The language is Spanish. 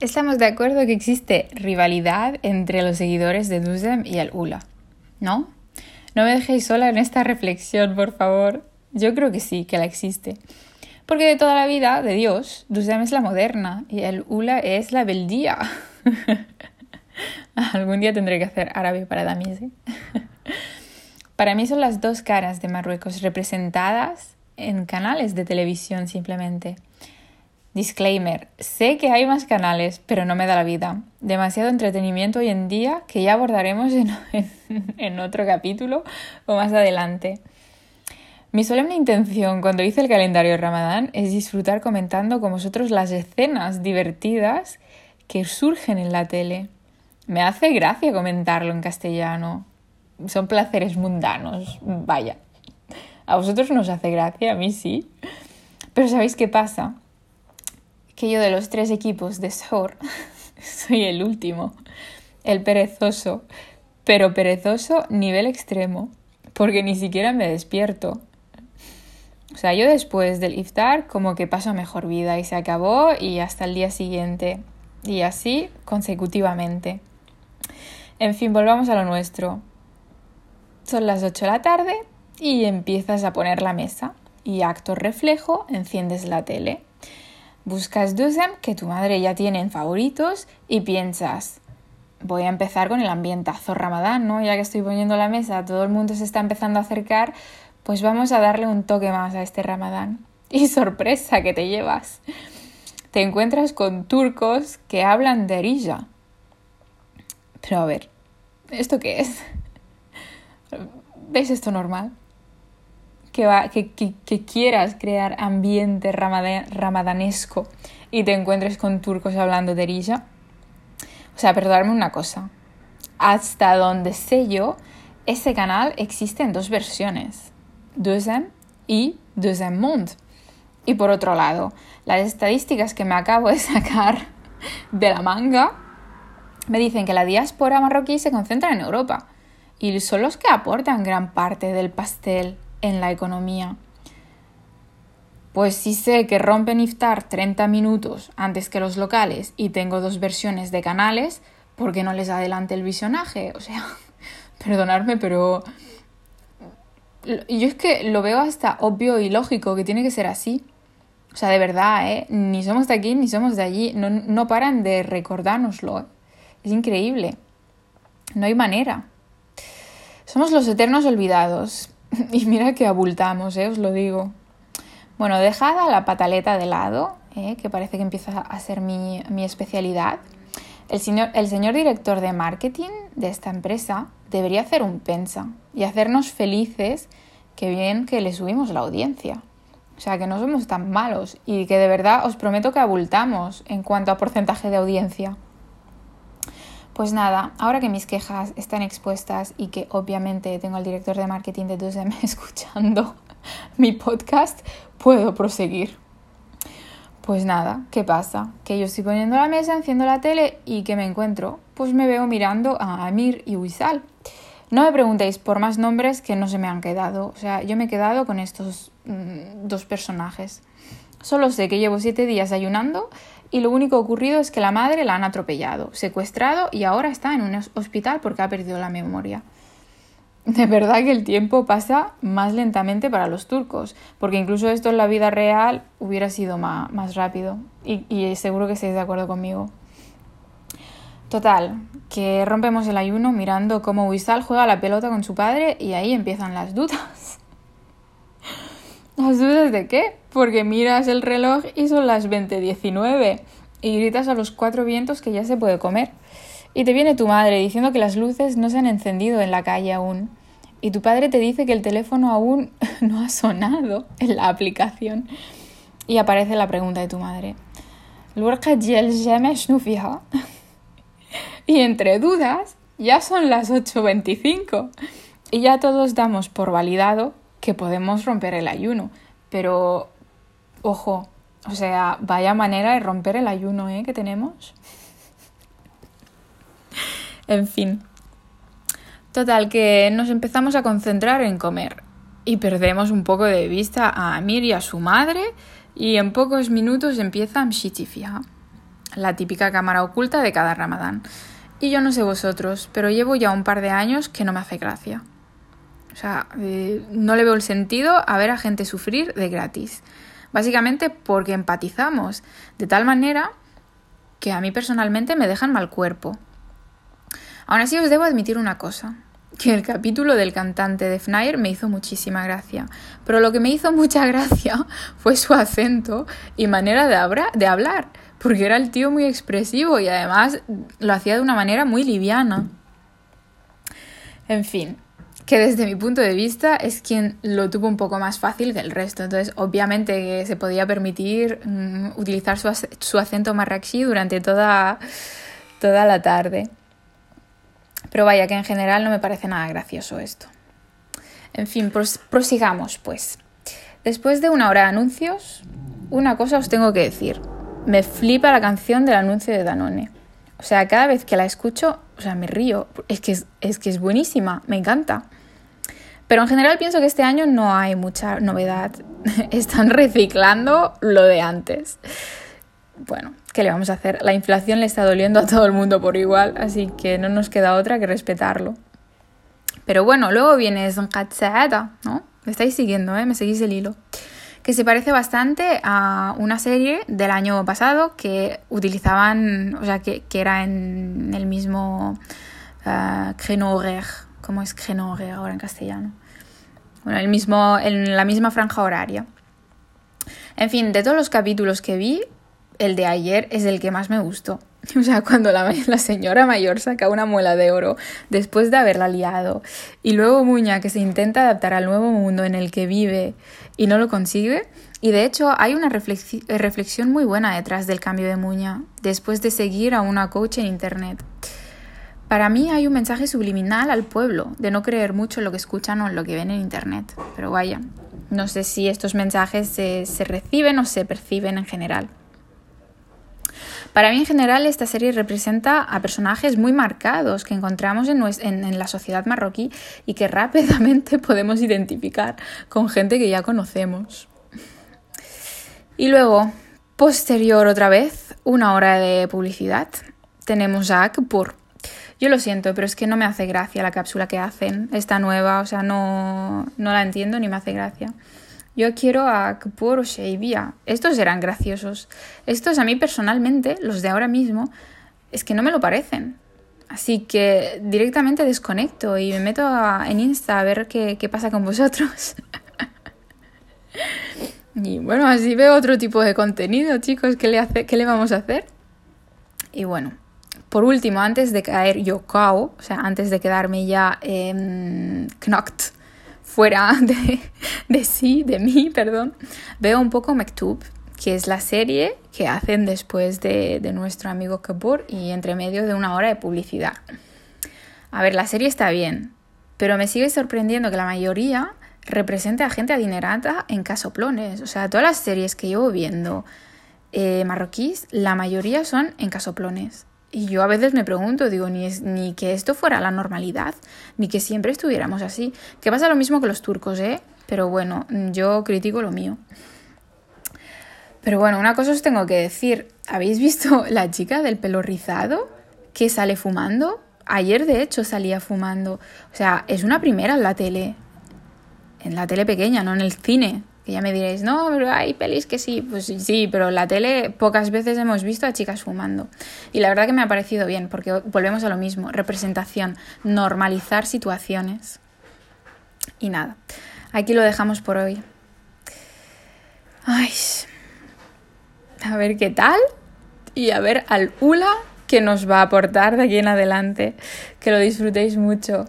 Estamos de acuerdo que existe rivalidad entre los seguidores de Duzem y el Ula, ¿no? No me dejéis sola en esta reflexión, por favor. Yo creo que sí, que la existe. Porque de toda la vida de Dios, Duzem es la moderna y el Ula es la beldía. Algún día tendré que hacer árabe para Damis. ¿eh? para mí son las dos caras de Marruecos representadas en canales de televisión simplemente. Disclaimer, sé que hay más canales, pero no me da la vida. Demasiado entretenimiento hoy en día que ya abordaremos en, otro capítulo o más adelante. Mi solemne intención cuando hice el calendario de Ramadán es disfrutar comentando con vosotros las escenas divertidas que surgen en la tele. Me hace gracia comentarlo en castellano. Son placeres mundanos, vaya. A vosotros no os hace gracia, a mí sí. Pero ¿sabéis qué pasa? Que yo de los tres equipos de SOR soy el último, el perezoso, pero perezoso nivel extremo, porque ni siquiera me despierto. O sea, yo después del iftar como que paso mejor vida y se acabó y hasta el día siguiente y así consecutivamente. En fin, volvamos a lo nuestro. Son las 8 de la tarde y empiezas a poner la mesa y acto reflejo enciendes la tele Buscas Duzem que tu madre ya tiene en favoritos y piensas, voy a empezar con el ambientazo ramadán, ¿no? Ya que estoy poniendo la mesa, todo el mundo se está empezando a acercar, pues vamos a darle un toque más a este ramadán. Y sorpresa que te llevas. Te encuentras con turcos que hablan de erilla. Pero a ver, ¿esto qué es? ¿Veis esto normal? Que, quieras crear ambiente ramadanesco y te encuentres con turcos hablando de erilla. O sea, perdonadme una cosa. Hasta donde sé yo, ese canal existe en dos versiones. Deuxième y Deuxième Monde. Y por otro lado, las estadísticas que me acabo de sacar de la manga me dicen que la diáspora marroquí se concentra en Europa y son los que aportan gran parte del pastel en la economía. Pues si sé que rompen iftar 30 minutos antes que los locales y tengo dos versiones de canales, ¿por qué no les adelante el visionaje? O sea, perdonadme, pero yo es que lo veo hasta obvio y lógico que tiene que ser así. O sea, de verdad, ¿eh? Ni somos de aquí ni somos de allí. No, no paran de recordárnoslo. ¿eh? Es increíble. No hay manera. Somos los eternos olvidados. Y mira que abultamos, ¿eh? os lo digo. Bueno, dejada la pataleta de lado, ¿eh? que parece que empieza a ser mi, especialidad, el señor, el señor director de marketing de esta empresa debería hacer un pensa y hacernos felices que bien que le subimos la audiencia. O sea, que no somos tan malos y que de verdad os prometo que abultamos en cuanto a porcentaje de audiencia. Pues nada, ahora que mis quejas están expuestas y que obviamente tengo al director de marketing de 2M escuchando mi podcast, puedo proseguir. Pues nada, ¿qué pasa? Que yo estoy poniendo la mesa, enciendo la tele y ¿qué me encuentro? Pues me veo mirando a Amir y Wisal. No me preguntéis por más nombres que no se me han quedado. O sea, yo me he quedado con estos mm, dos personajes. Solo sé que llevo siete días ayunando y lo único ocurrido es que la madre la han atropellado, secuestrado y ahora está en un hospital porque ha perdido la memoria. De verdad que el tiempo pasa más lentamente para los turcos, porque incluso esto en la vida real hubiera sido más, más rápido y, seguro que estáis de acuerdo conmigo. Total, que rompemos el ayuno mirando cómo Wisal juega la pelota con su padre y ahí empiezan las dudas. ¿Las dudas de qué? Porque miras el reloj y son las 20.19 y gritas a los cuatro vientos que ya se puede comer. Y te viene tu madre diciendo que las luces no se han encendido en la calle aún. Y tu padre te dice que el teléfono aún no ha sonado en la aplicación. Y aparece la pregunta de tu madre. Y entre dudas, ya son las 8.25. Y ya todos damos por validado que podemos romper el ayuno. Pero, ojo, o sea, vaya manera de romper el ayuno ¿eh? que tenemos. en fin. Total, que nos empezamos a concentrar en comer y perdemos un poco de vista a Amir y a su madre y en pocos minutos empieza Mshitifia. la típica cámara oculta de cada ramadán. Y yo no sé vosotros, pero llevo ya un par de años que no me hace gracia. O sea, eh, no le veo el sentido a ver a gente sufrir de gratis. Básicamente porque empatizamos de tal manera que a mí personalmente me dejan mal cuerpo. Aún así os debo admitir una cosa, que el capítulo del cantante de Fnair me hizo muchísima gracia, pero lo que me hizo mucha gracia fue su acento y manera de, de hablar, porque era el tío muy expresivo y además lo hacía de una manera muy liviana. En fin, que desde mi punto de vista es quien lo tuvo un poco más fácil que el resto. Entonces, obviamente se podía permitir mm, utilizar su, su, acento marrakchi durante toda, toda la tarde. Pero vaya, que en general no me parece nada gracioso esto. En fin, prosigamos pues. Después de una hora de anuncios, una cosa os tengo que decir. Me flipa la canción del anuncio de Danone. O sea, cada vez que la escucho, o sea, me río. Es que es, que es buenísima, me encanta. Pero en general pienso que este año no hay mucha novedad. Están reciclando lo de antes. Bueno, ¿qué le vamos a hacer? La inflación le está doliendo a todo el mundo por igual, así que no nos queda otra que respetarlo. Pero bueno, luego viene Zonqatsaada, ¿no? Me estáis siguiendo, ¿eh? Me seguís el hilo. Que se parece bastante a una serie del año pasado que utilizaban, o sea, que, era en el mismo uh. ¿Cómo es horaire ahora en castellano? Bueno, el mismo, en la misma franja horaria. En fin, de todos los capítulos que vi, el de ayer es el que más me gustó. O sea, cuando la, la, señora mayor saca una muela de oro después de haberla liado y luego Muña que se intenta adaptar al nuevo mundo en el que vive y no lo consigue. Y de hecho hay una reflexión muy buena detrás del cambio de Muña después de seguir a una coach en internet. Para mí hay un mensaje subliminal al pueblo de no creer mucho en lo que escuchan o en lo que ven en internet. Pero vaya, no sé si estos mensajes se, se reciben o se perciben en general. Para mí en general esta serie representa a personajes muy marcados que encontramos en, la sociedad marroquí y que rápidamente podemos identificar con gente que ya conocemos. Y luego, posterior otra vez, una hora de publicidad, tenemos a Akpur. Yo lo siento, pero es que no me hace gracia la cápsula que hacen, esta nueva, o sea, no, no la entiendo ni me hace gracia. Yo quiero a Kpur o Sheibia. Estos eran graciosos. Estos a mí personalmente, los de ahora mismo, es que no me lo parecen. Así que directamente desconecto y me meto en Insta a ver qué, qué pasa con vosotros. y bueno, así veo otro tipo de contenido, chicos. ¿Qué le, hace, qué le vamos a hacer? Y bueno, por último, antes de caer yo cao, o sea, antes de quedarme ya eh, knocked fuera de, sí, de mí, perdón, veo un poco Mektub, que es la serie que hacen después de, nuestro amigo Kapoor y entre medio de una hora de publicidad. A ver, la serie está bien, pero me sigue sorprendiendo que la mayoría represente a gente adinerada en casoplones. O sea, todas las series que llevo viendo eh, marroquíes, la mayoría son en casoplones. Y yo a veces me pregunto, digo, ni, es, ni que esto fuera la normalidad, ni que siempre estuviéramos así. Que pasa lo mismo que los turcos, ¿eh? Pero bueno, yo critico lo mío. Pero bueno, una cosa os tengo que decir. ¿Habéis visto la chica del pelo rizado que sale fumando? Ayer, de hecho, salía fumando. O sea, es una primera en la tele. En la tele pequeña, no en el cine. Que ya me diréis, no, pero hay pelis que sí. Pues sí, pero la tele pocas veces hemos visto a chicas fumando. Y la verdad que me ha parecido bien, porque volvemos a lo mismo. Representación, normalizar situaciones. Y nada, aquí lo dejamos por hoy. Ay, a ver qué tal. Y a ver al Ula que nos va a aportar de aquí en adelante. Que lo disfrutéis mucho.